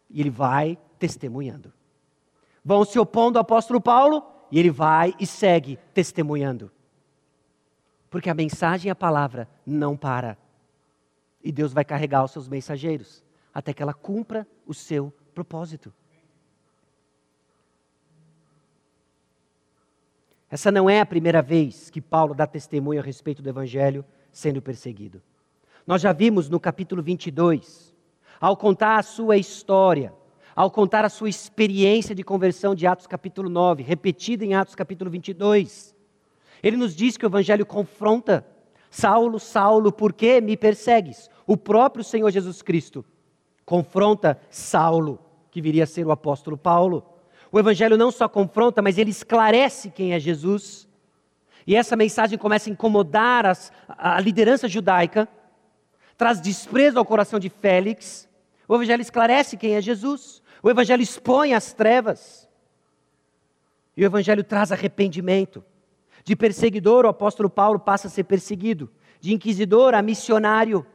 e ele vai testemunhando. Vão se opondo ao apóstolo Paulo e ele vai e segue testemunhando. Porque a mensagem a palavra não para. E Deus vai carregar os seus mensageiros até que ela cumpra o seu propósito. Essa não é a primeira vez que Paulo dá testemunho a respeito do Evangelho sendo perseguido. Nós já vimos no capítulo 22, ao contar a sua história, ao contar a sua experiência de conversão de Atos capítulo 9, repetida em Atos capítulo 22, ele nos diz que o Evangelho confronta Saulo, Saulo, por que me persegues? O próprio Senhor Jesus Cristo confronta Saulo, que viria a ser o apóstolo Paulo. O Evangelho não só confronta, mas ele esclarece quem é Jesus. E essa mensagem começa a incomodar as, a liderança judaica, traz desprezo ao coração de Félix. O Evangelho esclarece quem é Jesus. O Evangelho expõe as trevas. E o Evangelho traz arrependimento. De perseguidor, o apóstolo Paulo passa a ser perseguido. De inquisidor a missionário.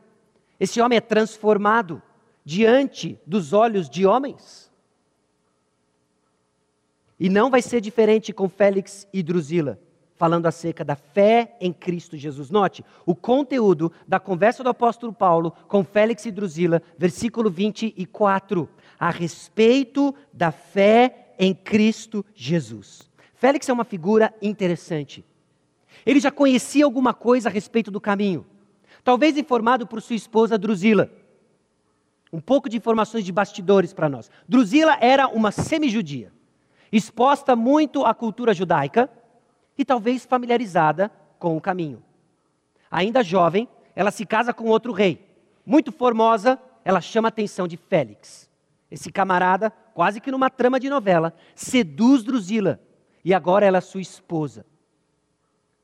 Esse homem é transformado diante dos olhos de homens. E não vai ser diferente com Félix e Drusila, falando acerca da fé em Cristo Jesus. Note, o conteúdo da conversa do apóstolo Paulo com Félix e Drusila, versículo 24, a respeito da fé em Cristo Jesus. Félix é uma figura interessante. Ele já conhecia alguma coisa a respeito do caminho, talvez informado por sua esposa Drusila. Um pouco de informações de bastidores para nós. Drusila era uma semi-judia, exposta muito à cultura judaica e talvez familiarizada com o caminho. Ainda jovem, ela se casa com outro rei. Muito formosa, ela chama a atenção de Félix. Esse camarada, quase que numa trama de novela, seduz Drusila e agora ela é sua esposa.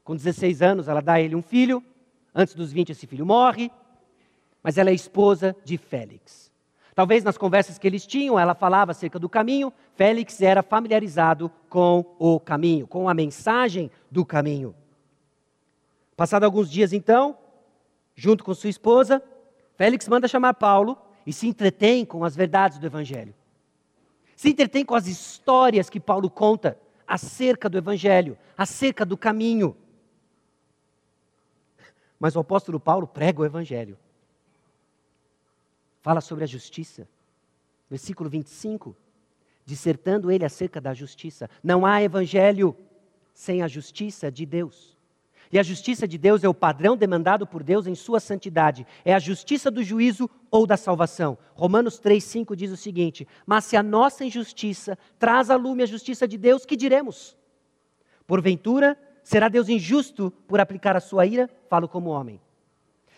Com 16 anos, ela dá a ele um filho. Antes dos 20, esse filho morre mas ela é esposa de Félix. Talvez nas conversas que eles tinham, ela falava acerca do caminho, Félix era familiarizado com o caminho, com a mensagem do caminho. Passado alguns dias, então, junto com sua esposa, Félix manda chamar Paulo e se entretém com as verdades do Evangelho. Se entretém com as histórias que Paulo conta acerca do Evangelho, acerca do caminho. Mas o apóstolo Paulo prega o Evangelho fala sobre a justiça. Versículo 25, dissertando ele acerca da justiça. Não há evangelho sem a justiça de Deus. E a justiça de Deus é o padrão demandado por Deus em sua santidade. É a justiça do juízo ou da salvação. Romanos 3,5 diz o seguinte: Mas se a nossa injustiça traz à lume a justiça de Deus, que diremos? Porventura, será Deus injusto por aplicar a sua ira? Falo como homem.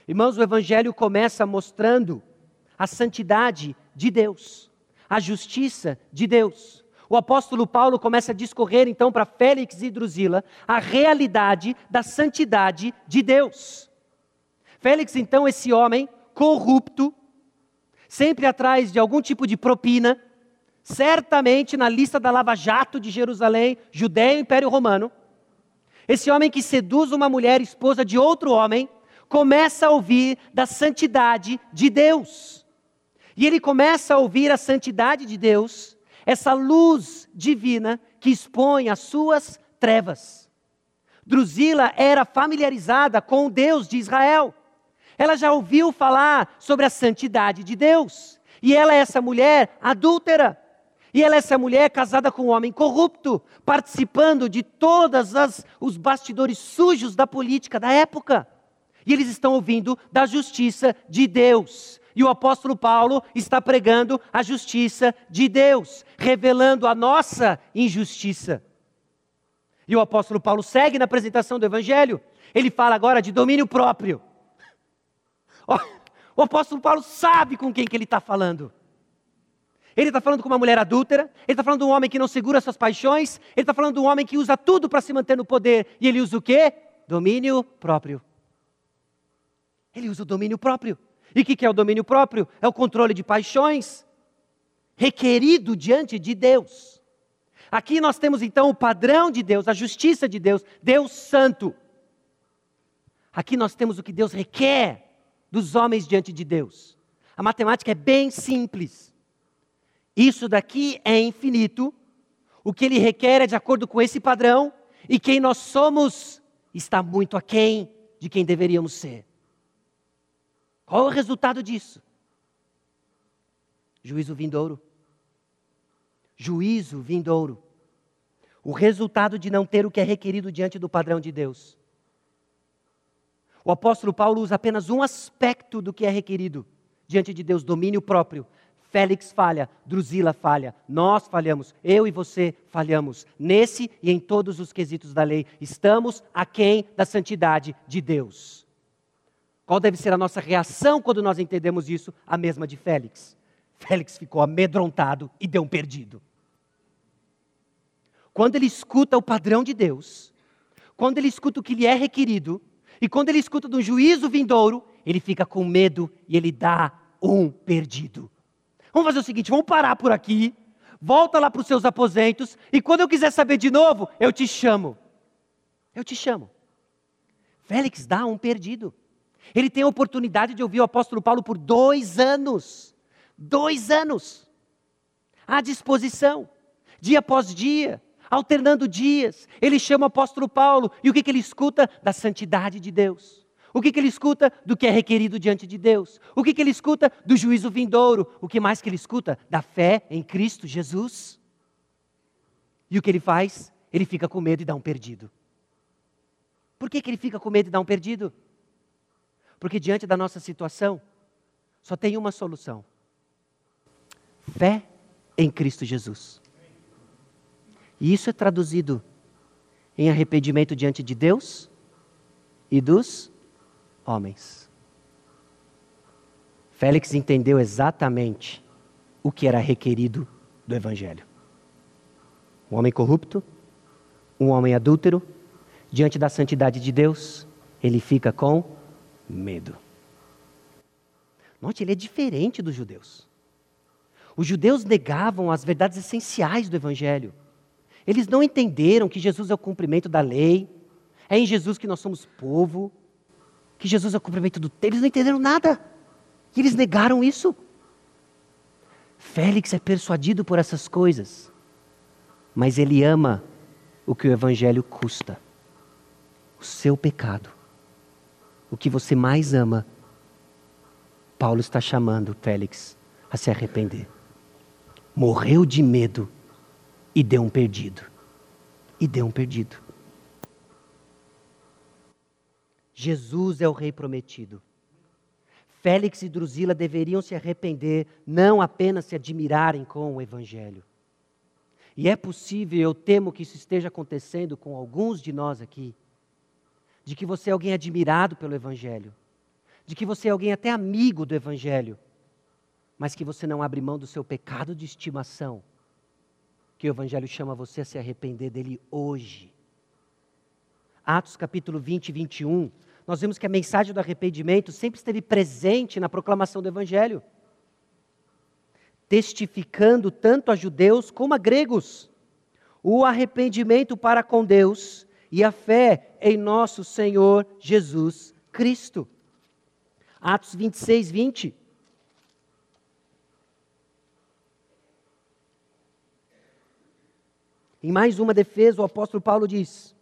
Irmãos, o Evangelho começa mostrando a santidade de Deus, a justiça de Deus. O apóstolo Paulo começa a discorrer então para Félix e Drusila a realidade da santidade de Deus. Félix, então, esse homem corrupto, sempre atrás de algum tipo de propina, certamente na lista da Lava Jato de Jerusalém, Judéia e Império Romano. Esse homem que seduz uma mulher esposa de outro homem, começa a ouvir da santidade de Deus. E ele começa a ouvir a santidade de Deus, essa luz divina que expõe as suas trevas. Drusila era familiarizada com o Deus de Israel. Ela já ouviu falar sobre a santidade de Deus. E ela é essa mulher adúltera. E ela é essa mulher casada com um homem corrupto, participando de todos os bastidores sujos da política da época. E eles estão ouvindo da justiça de Deus. E o apóstolo Paulo está pregando a justiça de Deus, revelando a nossa injustiça. E o apóstolo Paulo segue na apresentação do evangelho. Ele fala agora de domínio próprio. <laughs> O apóstolo Paulo sabe com quem que ele está falando. Ele está falando com uma mulher adúltera, ele está falando de um homem que não segura suas paixões, ele está falando de um homem que usa tudo para se manter no poder. E ele usa o quê? Domínio próprio. Ele usa o domínio próprio. E o que, é o domínio próprio? É o controle de paixões, requerido diante de Deus. Aqui nós temos então o padrão de Deus, a justiça de Deus, Deus Santo. Aqui nós temos o que Deus requer dos homens diante de Deus. A matemática é bem simples. Isso daqui é infinito. O que ele requer é de acordo com esse padrão, e quem nós somos está muito aquém de quem deveríamos ser. Qual é o resultado disso? Juízo vindouro. Juízo vindouro. O resultado de não ter o que é requerido diante do padrão de Deus. O apóstolo Paulo usa apenas um aspecto do que é requerido diante de Deus, domínio próprio, Félix falha, Drusila falha, nós falhamos, eu e você falhamos, nesse e em todos os quesitos da lei. Estamos aquém da santidade de Deus. Qual deve ser a nossa reação quando nós entendemos isso? A mesma de Félix. Félix ficou amedrontado e deu um perdido. Quando ele escuta o padrão de Deus, quando ele escuta o que lhe é requerido, e quando ele escuta do juízo vindouro, ele fica com medo e ele dá um perdido. Vamos fazer o seguinte: vamos parar por aqui, volta lá para os seus aposentos, e quando eu quiser saber de novo, eu te chamo. Eu te chamo. Félix dá um perdido. Ele tem a oportunidade de ouvir o apóstolo Paulo por dois anos. Dois anos. À disposição, dia após dia, alternando dias. Ele chama o apóstolo Paulo e o que, que ele escuta? Da santidade de Deus. O que, que ele escuta? Do que é requerido diante de Deus. O que, que ele escuta? Do juízo vindouro. O que mais que ele escuta? Da fé em Cristo Jesus. E o que ele faz? Ele fica com medo e dá um perdido. Por que, que ele fica com medo e dá um perdido? Porque diante da nossa situação, só tem uma solução: fé em Cristo Jesus. E isso é traduzido em arrependimento diante de Deus e dos homens. Félix entendeu exatamente o que era requerido do Evangelho. Um homem corrupto, um homem adúltero, diante da santidade de Deus, ele fica com medo. Note, ele é diferente dos judeus. Os judeus negavam as verdades essenciais do Evangelho. Eles não entenderam que Jesus é o cumprimento da lei, é em Jesus que nós somos povo, que Jesus é o cumprimento do tempo. Eles não entenderam nada. E eles negaram isso. Félix é persuadido por essas coisas, mas ele ama o que o Evangelho custa: o seu pecado. O que você mais ama, Paulo está chamando Félix a se arrepender. Morreu de medo e deu um perdido. E deu um perdido. Jesus é o rei prometido. Félix e Drusila deveriam se arrepender, não apenas se admirarem com o Evangelho. E é possível, eu temo que isso esteja acontecendo com alguns de nós aqui, de que você é alguém admirado pelo Evangelho, de que você é alguém até amigo do Evangelho, mas que você não abre mão do seu pecado de estimação, Porque o Evangelho chama você a se arrepender dele hoje. Atos capítulo 20 e 21, nós vemos que a mensagem do arrependimento sempre esteve presente na proclamação do Evangelho, testificando tanto a judeus como a gregos o arrependimento para com Deus e a fé em nosso Senhor Jesus Cristo. Atos 26, 20. Em mais uma defesa, o apóstolo Paulo diz: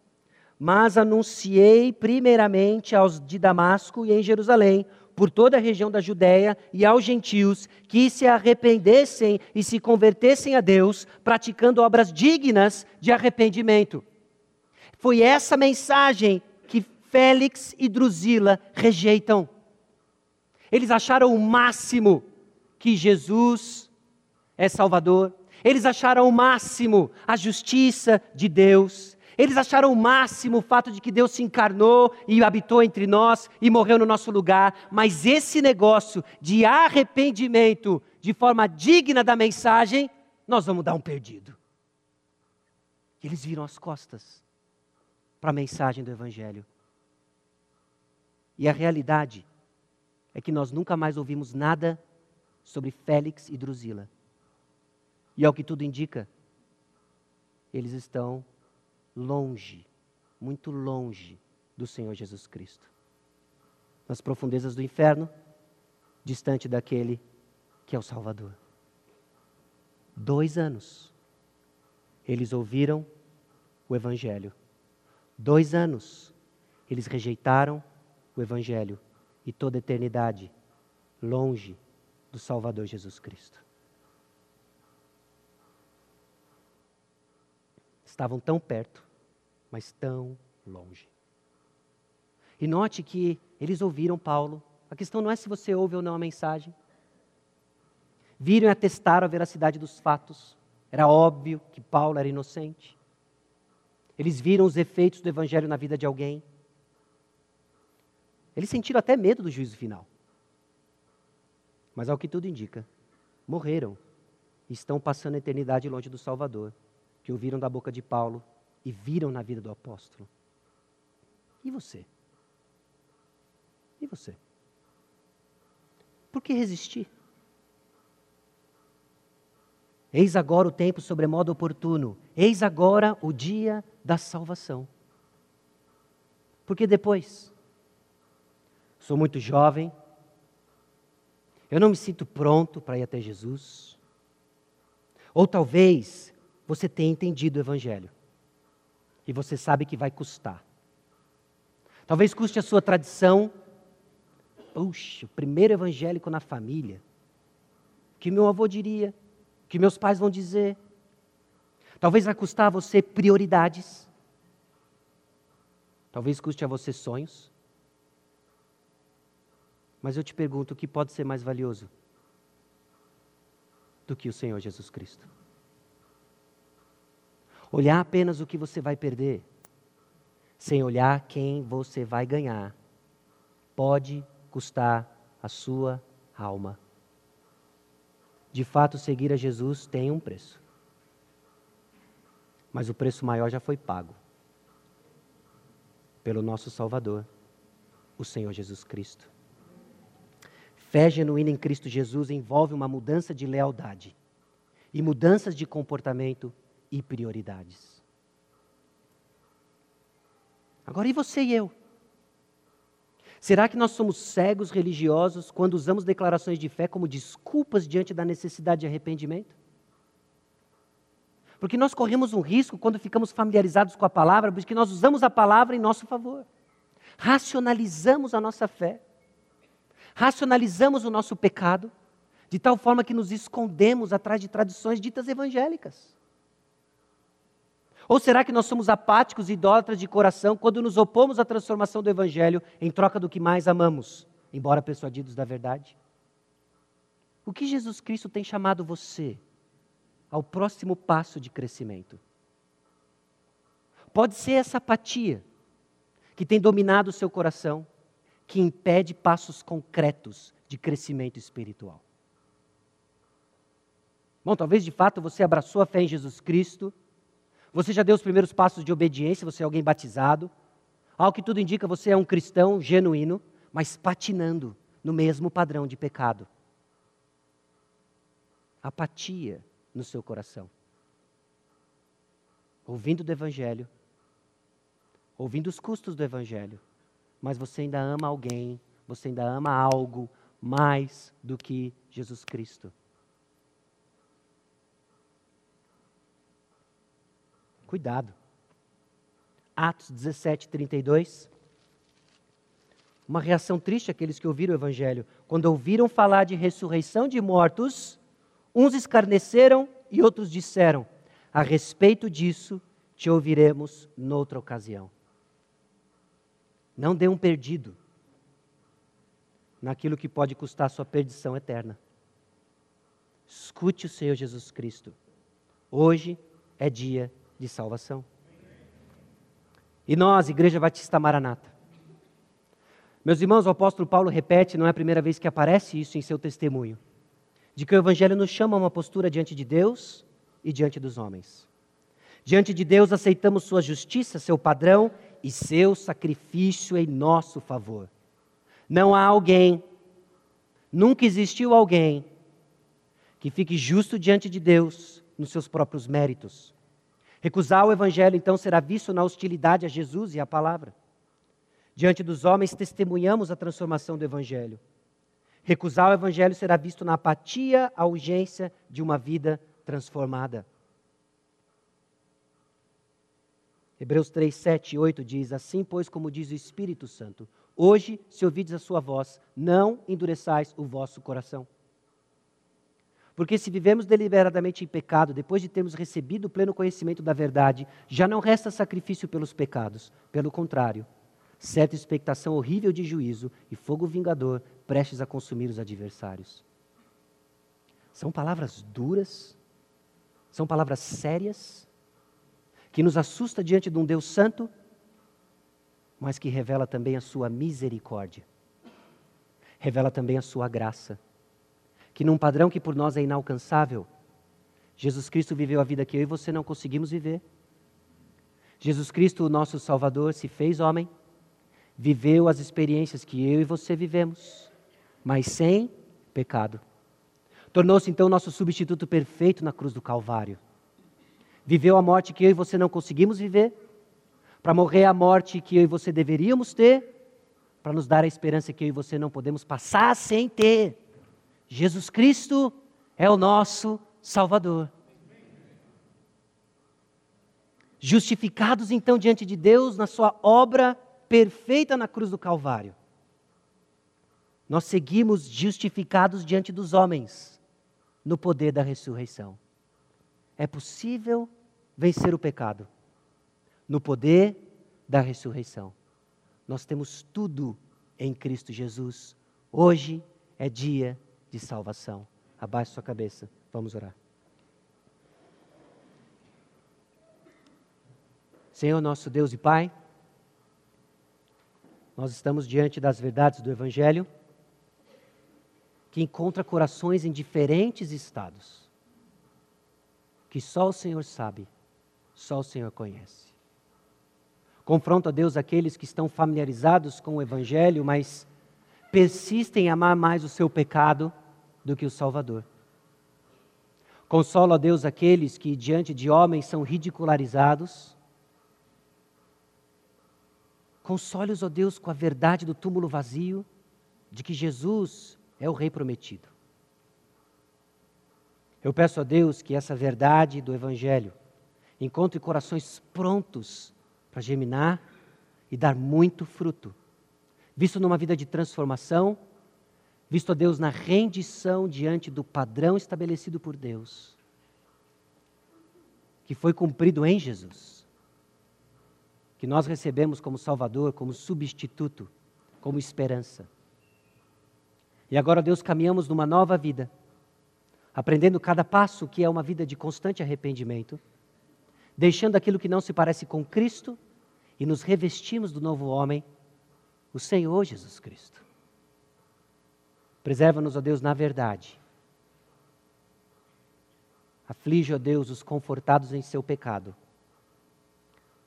Mas anunciei primeiramente aos de Damasco e em Jerusalém, por toda a região da Judéia e aos gentios, que se arrependessem e se convertessem a Deus, praticando obras dignas de arrependimento. Foi essa mensagem que Félix e Drusila rejeitam. Eles acharam o máximo que Jesus é Salvador, eles acharam o máximo a justiça de Deus. Eles acharam o máximo o fato de que Deus se encarnou e habitou entre nós e morreu no nosso lugar. Mas esse negócio de arrependimento de forma digna da mensagem, nós vamos dar um perdido. Eles viram as costas para a mensagem do Evangelho. E a realidade é que nós nunca mais ouvimos nada sobre Félix e Drusila. E ao que tudo indica, eles estão longe, muito longe do Senhor Jesus Cristo. Nas profundezas do inferno, distante daquele que é o Salvador. Dois anos, eles ouviram o Evangelho. Dois anos, eles rejeitaram o Evangelho e toda a eternidade longe do Salvador Jesus Cristo. estavam tão perto, mas tão longe. E note que eles ouviram Paulo. A questão não é se você ouve ou não a mensagem. Viram e atestaram a veracidade dos fatos. Era óbvio que Paulo era inocente. Eles viram os efeitos do evangelho na vida de alguém. Eles sentiram até medo do juízo final. Mas ao que tudo indica, morreram e estão passando a eternidade longe do Salvador que ouviram da boca de Paulo e viram na vida do apóstolo. E você? E você? Por que resistir? Eis agora o tempo sobremodo oportuno, eis agora o dia da salvação. Porque depois, sou muito jovem, eu não me sinto pronto para ir até Jesus. Ou talvez você tem entendido o Evangelho. E você sabe que vai custar. Talvez custe a sua tradição. Puxa, o primeiro evangélico na família. Que meu avô diria? Que meus pais vão dizer? Talvez vai custar a você prioridades. Talvez custe a você sonhos. Mas eu te pergunto: o que pode ser mais valioso do que o Senhor Jesus Cristo? Olhar apenas o que você vai perder, sem olhar quem você vai ganhar, pode custar a sua alma. De fato, seguir a Jesus tem um preço. Mas o preço maior já foi pago pelo nosso Salvador, o Senhor Jesus Cristo. Fé genuína em Cristo Jesus envolve uma mudança de lealdade e mudanças de comportamento e prioridades. Agora, e você e eu? Será que nós somos cegos religiosos quando usamos declarações de fé como desculpas diante da necessidade de arrependimento? Porque nós corremos um risco quando ficamos familiarizados com a palavra, porque nós usamos a palavra em nosso favor. Racionalizamos a nossa fé. Racionalizamos o nosso pecado, de tal forma que nos escondemos atrás de tradições ditas evangélicas. Ou será que nós somos apáticos e idólatras de coração quando nos opomos à transformação do Evangelho em troca do que mais amamos, embora persuadidos da verdade? O que Jesus Cristo tem chamado você ao próximo passo de crescimento? Pode ser essa apatia que tem dominado o seu coração, que impede passos concretos de crescimento espiritual. Bom, talvez de fato você abraçou a fé em Jesus Cristo, você já deu os primeiros passos de obediência, você é alguém batizado. Ao que tudo indica, você é um cristão genuíno, mas patinando no mesmo padrão de pecado. Apatia no seu coração. Ouvindo do Evangelho, ouvindo os custos do Evangelho, mas você ainda ama alguém, você ainda ama algo mais do que Jesus Cristo. Cuidado. Atos 17, 32. Uma reação triste àqueles que ouviram o Evangelho. Quando ouviram falar de ressurreição de mortos, uns escarneceram e outros disseram: A respeito disso, te ouviremos noutra ocasião. Não dê um perdido naquilo que pode custar sua perdição eterna. Escute o Senhor Jesus Cristo. Hoje é dia de salvação. E nós, Igreja Batista Maranata, meus irmãos, o apóstolo Paulo repete, não é a primeira vez que aparece isso em seu testemunho, de que o Evangelho nos chama a uma postura diante de Deus e diante dos homens. Diante de Deus, aceitamos Sua justiça, seu padrão e seu sacrifício em nosso favor. Não há alguém, nunca existiu alguém, que fique justo diante de Deus nos seus próprios méritos. Recusar o Evangelho, então, será visto na hostilidade a Jesus e à palavra. Diante dos homens, testemunhamos a transformação do Evangelho. Recusar o Evangelho será visto na apatia à urgência de uma vida transformada. Hebreus 3, 7 e 8 diz: Assim, pois, como diz o Espírito Santo, hoje, se ouvides a sua voz, não endureçais o vosso coração. Porque se vivemos deliberadamente em pecado, depois de termos recebido o pleno conhecimento da verdade, já não resta sacrifício pelos pecados. Pelo contrário, certa expectação horrível de juízo e fogo vingador prestes a consumir os adversários. São palavras duras, são palavras sérias, que nos assusta diante de um Deus santo, mas que revela também a sua misericórdia, revela também a sua graça, que num padrão que por nós é inalcançável, Jesus Cristo viveu a vida que eu e você não conseguimos viver. Jesus Cristo, o nosso Salvador, se fez homem, viveu as experiências que eu e você vivemos, mas sem pecado. Tornou-se então nosso substituto perfeito na cruz do Calvário viveu a morte que eu e você não conseguimos viver, para morrer a morte que eu e você deveríamos ter, para nos dar a esperança que eu e você não podemos passar sem ter. Jesus Cristo é o nosso Salvador. Justificados então diante de Deus na sua obra perfeita na cruz do Calvário. Nós seguimos justificados diante dos homens no poder da ressurreição. É possível vencer o pecado no poder da ressurreição. Nós temos tudo em Cristo Jesus. Hoje é dia de salvação. Abaixe sua cabeça, vamos orar. Senhor nosso Deus e Pai, nós estamos diante das verdades do Evangelho que encontra corações em diferentes estados que só o Senhor sabe, só o Senhor conhece. Confronta a Deus aqueles que estão familiarizados com o Evangelho, mas persistem em amar mais o seu pecado do que o Salvador. Consola a Deus aqueles que diante de homens são ridicularizados. Console-os, ó Deus, com a verdade do túmulo vazio, de que Jesus é o Rei prometido. Eu peço a Deus que essa verdade do Evangelho encontre corações prontos para germinar e dar muito fruto, visto numa vida de transformação, visto a Deus na rendição diante do padrão estabelecido por Deus, que foi cumprido em Jesus, que nós recebemos como Salvador, como substituto, como esperança. E agora, Deus, caminhamos numa nova vida aprendendo cada passo que é uma vida de constante arrependimento, deixando aquilo que não se parece com Cristo e nos revestimos do novo homem, o Senhor Jesus Cristo. Preserva-nos, ó Deus, na verdade. Aflige, ó Deus, os confortados em seu pecado.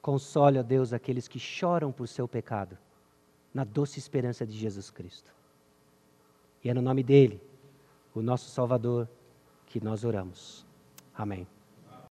Console, ó Deus, aqueles que choram por seu pecado, na doce esperança de Jesus Cristo. E é no nome dele, o nosso Salvador, que nós oramos. Amém.